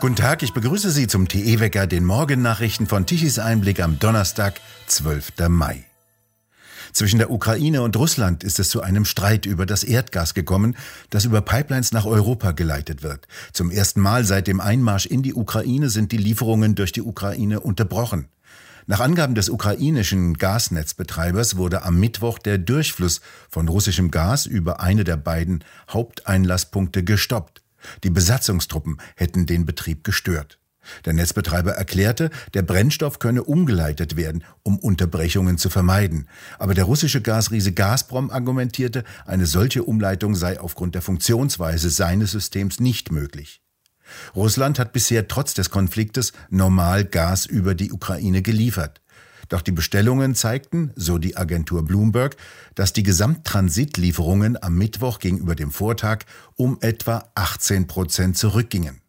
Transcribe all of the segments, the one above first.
Guten Tag, ich begrüße Sie zum TE-Wecker, den Morgennachrichten von Tichys Einblick am Donnerstag, 12. Mai. Zwischen der Ukraine und Russland ist es zu einem Streit über das Erdgas gekommen, das über Pipelines nach Europa geleitet wird. Zum ersten Mal seit dem Einmarsch in die Ukraine sind die Lieferungen durch die Ukraine unterbrochen. Nach Angaben des ukrainischen Gasnetzbetreibers wurde am Mittwoch der Durchfluss von russischem Gas über eine der beiden Haupteinlasspunkte gestoppt. Die Besatzungstruppen hätten den Betrieb gestört. Der Netzbetreiber erklärte, der Brennstoff könne umgeleitet werden, um Unterbrechungen zu vermeiden. Aber der russische Gasriese Gazprom argumentierte, eine solche Umleitung sei aufgrund der Funktionsweise seines Systems nicht möglich. Russland hat bisher trotz des Konfliktes normal Gas über die Ukraine geliefert. Doch die Bestellungen zeigten, so die Agentur Bloomberg, dass die Gesamttransitlieferungen am Mittwoch gegenüber dem Vortag um etwa 18 Prozent zurückgingen.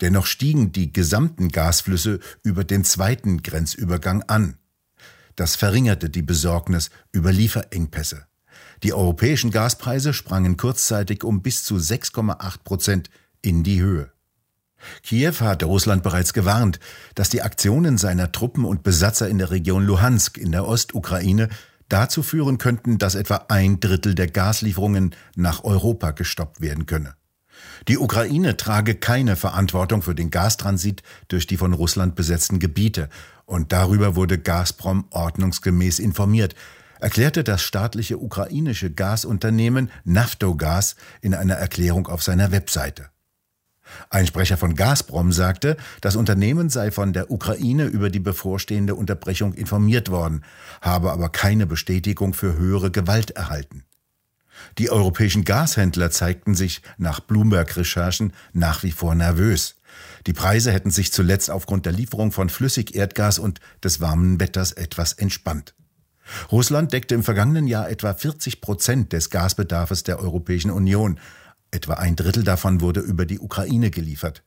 Dennoch stiegen die gesamten Gasflüsse über den zweiten Grenzübergang an. Das verringerte die Besorgnis über Lieferengpässe. Die europäischen Gaspreise sprangen kurzzeitig um bis zu 6,8 Prozent in die Höhe. Kiew hatte Russland bereits gewarnt, dass die Aktionen seiner Truppen und Besatzer in der Region Luhansk in der Ostukraine dazu führen könnten, dass etwa ein Drittel der Gaslieferungen nach Europa gestoppt werden könne. Die Ukraine trage keine Verantwortung für den Gastransit durch die von Russland besetzten Gebiete, und darüber wurde Gazprom ordnungsgemäß informiert, erklärte das staatliche ukrainische Gasunternehmen Naftogas in einer Erklärung auf seiner Webseite. Ein Sprecher von Gazprom sagte, das Unternehmen sei von der Ukraine über die bevorstehende Unterbrechung informiert worden, habe aber keine Bestätigung für höhere Gewalt erhalten. Die europäischen Gashändler zeigten sich nach Bloomberg-Recherchen nach wie vor nervös. Die Preise hätten sich zuletzt aufgrund der Lieferung von Flüssigerdgas und des warmen Wetters etwas entspannt. Russland deckte im vergangenen Jahr etwa 40 Prozent des Gasbedarfs der Europäischen Union. Etwa ein Drittel davon wurde über die Ukraine geliefert.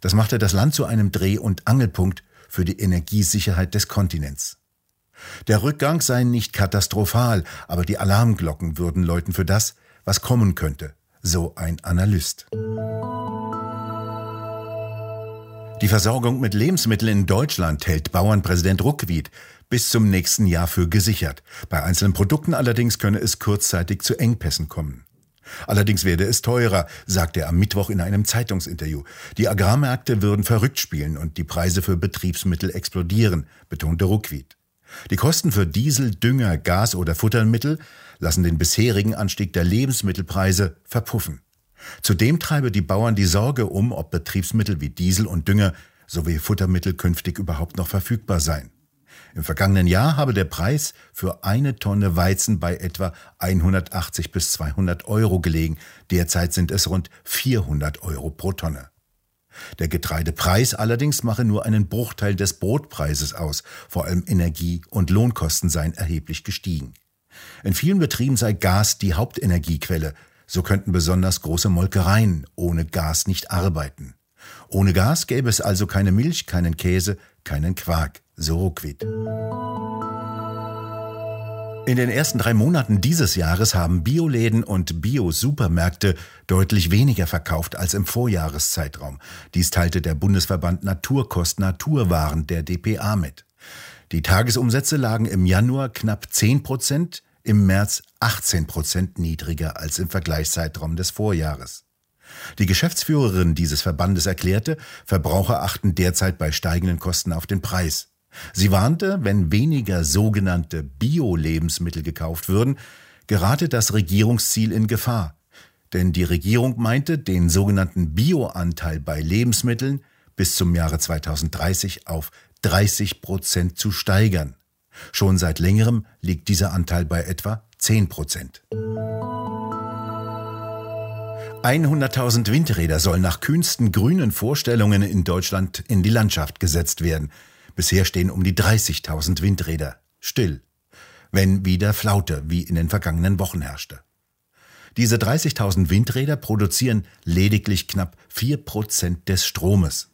Das machte das Land zu einem Dreh- und Angelpunkt für die Energiesicherheit des Kontinents. Der Rückgang sei nicht katastrophal, aber die Alarmglocken würden läuten für das, was kommen könnte, so ein Analyst. Die Versorgung mit Lebensmitteln in Deutschland hält Bauernpräsident Ruckwied bis zum nächsten Jahr für gesichert. Bei einzelnen Produkten allerdings könne es kurzzeitig zu Engpässen kommen. Allerdings werde es teurer, sagte er am Mittwoch in einem Zeitungsinterview. Die Agrarmärkte würden verrückt spielen und die Preise für Betriebsmittel explodieren, betonte Ruckwied. Die Kosten für Diesel, Dünger, Gas oder Futtermittel lassen den bisherigen Anstieg der Lebensmittelpreise verpuffen. Zudem treibe die Bauern die Sorge um, ob Betriebsmittel wie Diesel und Dünger sowie Futtermittel künftig überhaupt noch verfügbar seien. Im vergangenen Jahr habe der Preis für eine Tonne Weizen bei etwa 180 bis 200 Euro gelegen. Derzeit sind es rund 400 Euro pro Tonne. Der Getreidepreis allerdings mache nur einen Bruchteil des Brotpreises aus. Vor allem Energie- und Lohnkosten seien erheblich gestiegen. In vielen Betrieben sei Gas die Hauptenergiequelle. So könnten besonders große Molkereien ohne Gas nicht arbeiten. Ohne Gas gäbe es also keine Milch, keinen Käse, keinen Quark, so Ruckwied. In den ersten drei Monaten dieses Jahres haben Bioläden und Bio-Supermärkte deutlich weniger verkauft als im Vorjahreszeitraum. Dies teilte der Bundesverband Naturkost Naturwaren der DPA mit. Die Tagesumsätze lagen im Januar knapp 10 Prozent, im März 18 Prozent niedriger als im Vergleichszeitraum des Vorjahres. Die Geschäftsführerin dieses Verbandes erklärte, Verbraucher achten derzeit bei steigenden Kosten auf den Preis. Sie warnte, wenn weniger sogenannte Bio-Lebensmittel gekauft würden, gerate das Regierungsziel in Gefahr. Denn die Regierung meinte, den sogenannten Bio-Anteil bei Lebensmitteln bis zum Jahre 2030 auf 30 Prozent zu steigern. Schon seit längerem liegt dieser Anteil bei etwa 10 Prozent. 100.000 Windräder sollen nach kühnsten grünen Vorstellungen in Deutschland in die Landschaft gesetzt werden. Bisher stehen um die 30.000 Windräder still, wenn wieder Flaute wie in den vergangenen Wochen herrschte. Diese 30.000 Windräder produzieren lediglich knapp 4% des Stromes.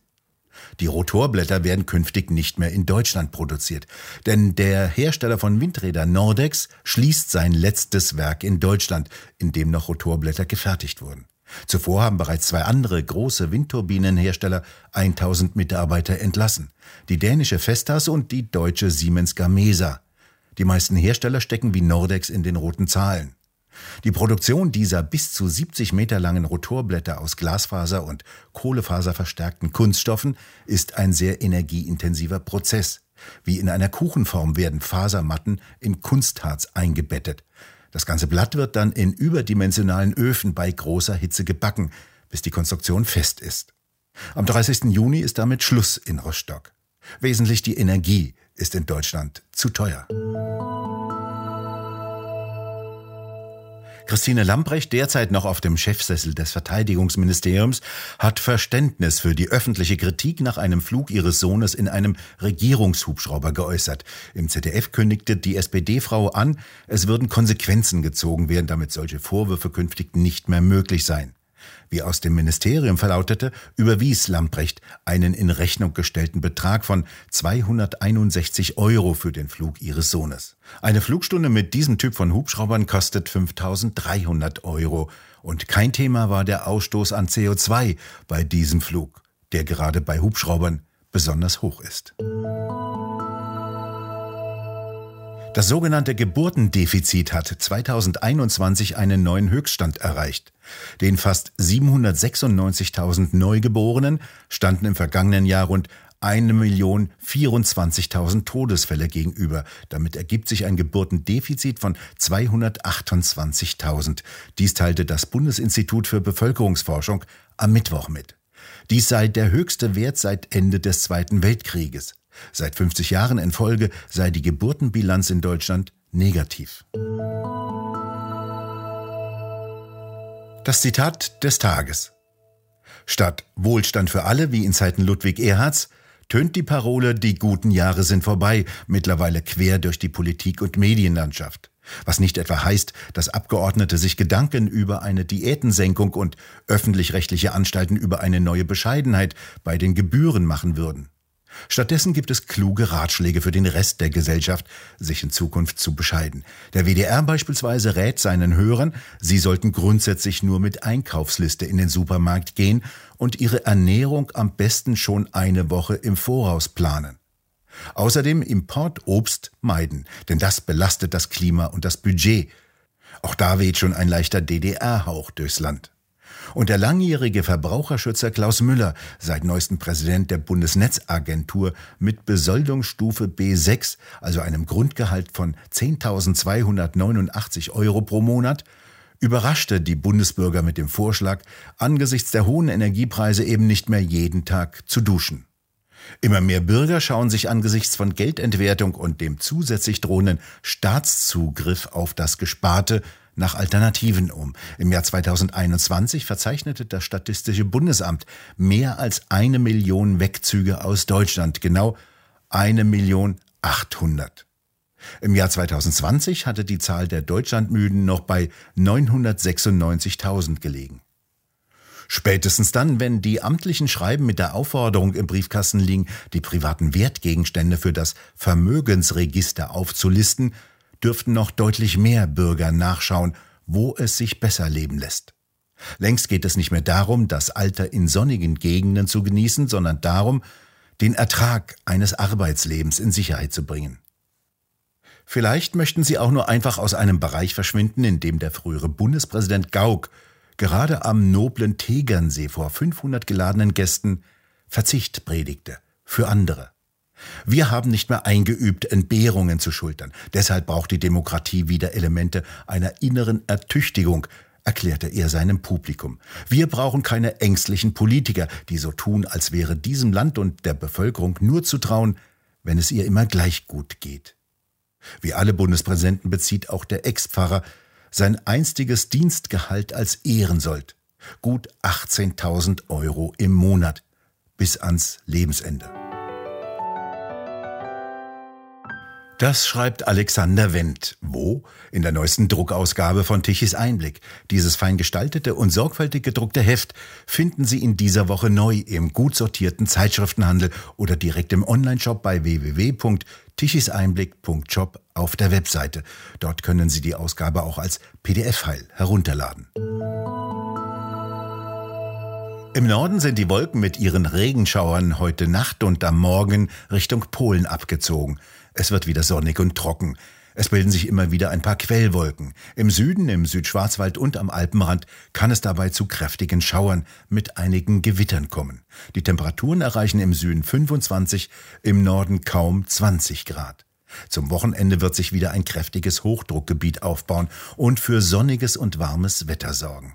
Die Rotorblätter werden künftig nicht mehr in Deutschland produziert, denn der Hersteller von Windrädern Nordex schließt sein letztes Werk in Deutschland, in dem noch Rotorblätter gefertigt wurden. Zuvor haben bereits zwei andere große Windturbinenhersteller 1000 Mitarbeiter entlassen. Die dänische Vestas und die deutsche Siemens Gamesa. Die meisten Hersteller stecken wie Nordex in den roten Zahlen. Die Produktion dieser bis zu 70 Meter langen Rotorblätter aus Glasfaser und Kohlefaserverstärkten Kunststoffen ist ein sehr energieintensiver Prozess. Wie in einer Kuchenform werden Fasermatten in Kunstharz eingebettet. Das ganze Blatt wird dann in überdimensionalen Öfen bei großer Hitze gebacken, bis die Konstruktion fest ist. Am 30. Juni ist damit Schluss in Rostock. Wesentlich die Energie ist in Deutschland zu teuer. Christine Lamprecht, derzeit noch auf dem Chefsessel des Verteidigungsministeriums, hat Verständnis für die öffentliche Kritik nach einem Flug ihres Sohnes in einem Regierungshubschrauber geäußert. Im ZDF kündigte die SPD-Frau an, es würden Konsequenzen gezogen werden, damit solche Vorwürfe künftig nicht mehr möglich seien. Wie aus dem Ministerium verlautete, überwies Lamprecht einen in Rechnung gestellten Betrag von 261 Euro für den Flug ihres Sohnes. Eine Flugstunde mit diesem Typ von Hubschraubern kostet 5300 Euro. Und kein Thema war der Ausstoß an CO2 bei diesem Flug, der gerade bei Hubschraubern besonders hoch ist. Das sogenannte Geburtendefizit hat 2021 einen neuen Höchststand erreicht. Den fast 796.000 Neugeborenen standen im vergangenen Jahr rund 1.024.000 Todesfälle gegenüber. Damit ergibt sich ein Geburtendefizit von 228.000. Dies teilte das Bundesinstitut für Bevölkerungsforschung am Mittwoch mit. Dies sei der höchste Wert seit Ende des Zweiten Weltkrieges. Seit 50 Jahren in Folge sei die Geburtenbilanz in Deutschland negativ. Das Zitat des Tages. Statt Wohlstand für alle, wie in Zeiten Ludwig Erhards, tönt die Parole Die guten Jahre sind vorbei mittlerweile quer durch die Politik und Medienlandschaft. Was nicht etwa heißt, dass Abgeordnete sich Gedanken über eine Diätensenkung und öffentlich-rechtliche Anstalten über eine neue Bescheidenheit bei den Gebühren machen würden. Stattdessen gibt es kluge Ratschläge für den Rest der Gesellschaft, sich in Zukunft zu bescheiden. Der WDR beispielsweise rät seinen Hörern, sie sollten grundsätzlich nur mit Einkaufsliste in den Supermarkt gehen und ihre Ernährung am besten schon eine Woche im Voraus planen. Außerdem Importobst meiden, denn das belastet das Klima und das Budget. Auch da weht schon ein leichter DDR-Hauch durchs Land. Und der langjährige Verbraucherschützer Klaus Müller, seit neuestem Präsident der Bundesnetzagentur, mit Besoldungsstufe B6, also einem Grundgehalt von 10.289 Euro pro Monat, überraschte die Bundesbürger mit dem Vorschlag, angesichts der hohen Energiepreise eben nicht mehr jeden Tag zu duschen. Immer mehr Bürger schauen sich angesichts von Geldentwertung und dem zusätzlich drohenden Staatszugriff auf das Gesparte nach Alternativen um. Im Jahr 2021 verzeichnete das Statistische Bundesamt mehr als eine Million Wegzüge aus Deutschland, genau eine Million achthundert. Im Jahr 2020 hatte die Zahl der Deutschlandmüden noch bei 996.000 gelegen. Spätestens dann, wenn die amtlichen Schreiben mit der Aufforderung im Briefkasten liegen, die privaten Wertgegenstände für das Vermögensregister aufzulisten, dürften noch deutlich mehr Bürger nachschauen, wo es sich besser leben lässt. Längst geht es nicht mehr darum, das Alter in sonnigen Gegenden zu genießen, sondern darum, den Ertrag eines Arbeitslebens in Sicherheit zu bringen. Vielleicht möchten Sie auch nur einfach aus einem Bereich verschwinden, in dem der frühere Bundespräsident Gauck gerade am noblen Tegernsee vor 500 geladenen Gästen Verzicht predigte für andere. Wir haben nicht mehr eingeübt, Entbehrungen zu schultern. Deshalb braucht die Demokratie wieder Elemente einer inneren Ertüchtigung, erklärte er seinem Publikum. Wir brauchen keine ängstlichen Politiker, die so tun, als wäre diesem Land und der Bevölkerung nur zu trauen, wenn es ihr immer gleich gut geht. Wie alle Bundespräsidenten bezieht auch der Ex-Pfarrer sein einstiges Dienstgehalt als Ehrensold. Gut 18.000 Euro im Monat. Bis ans Lebensende. Das schreibt Alexander Wendt. Wo? In der neuesten Druckausgabe von Tichys Einblick. Dieses fein gestaltete und sorgfältig gedruckte Heft finden Sie in dieser Woche neu im gut sortierten Zeitschriftenhandel oder direkt im Onlineshop bei www.tichiseinblick.shop auf der Webseite. Dort können Sie die Ausgabe auch als PDF-File herunterladen. Im Norden sind die Wolken mit ihren Regenschauern heute Nacht und am Morgen Richtung Polen abgezogen. Es wird wieder sonnig und trocken. Es bilden sich immer wieder ein paar Quellwolken. Im Süden, im Südschwarzwald und am Alpenrand kann es dabei zu kräftigen Schauern mit einigen Gewittern kommen. Die Temperaturen erreichen im Süden 25, im Norden kaum 20 Grad. Zum Wochenende wird sich wieder ein kräftiges Hochdruckgebiet aufbauen und für sonniges und warmes Wetter sorgen.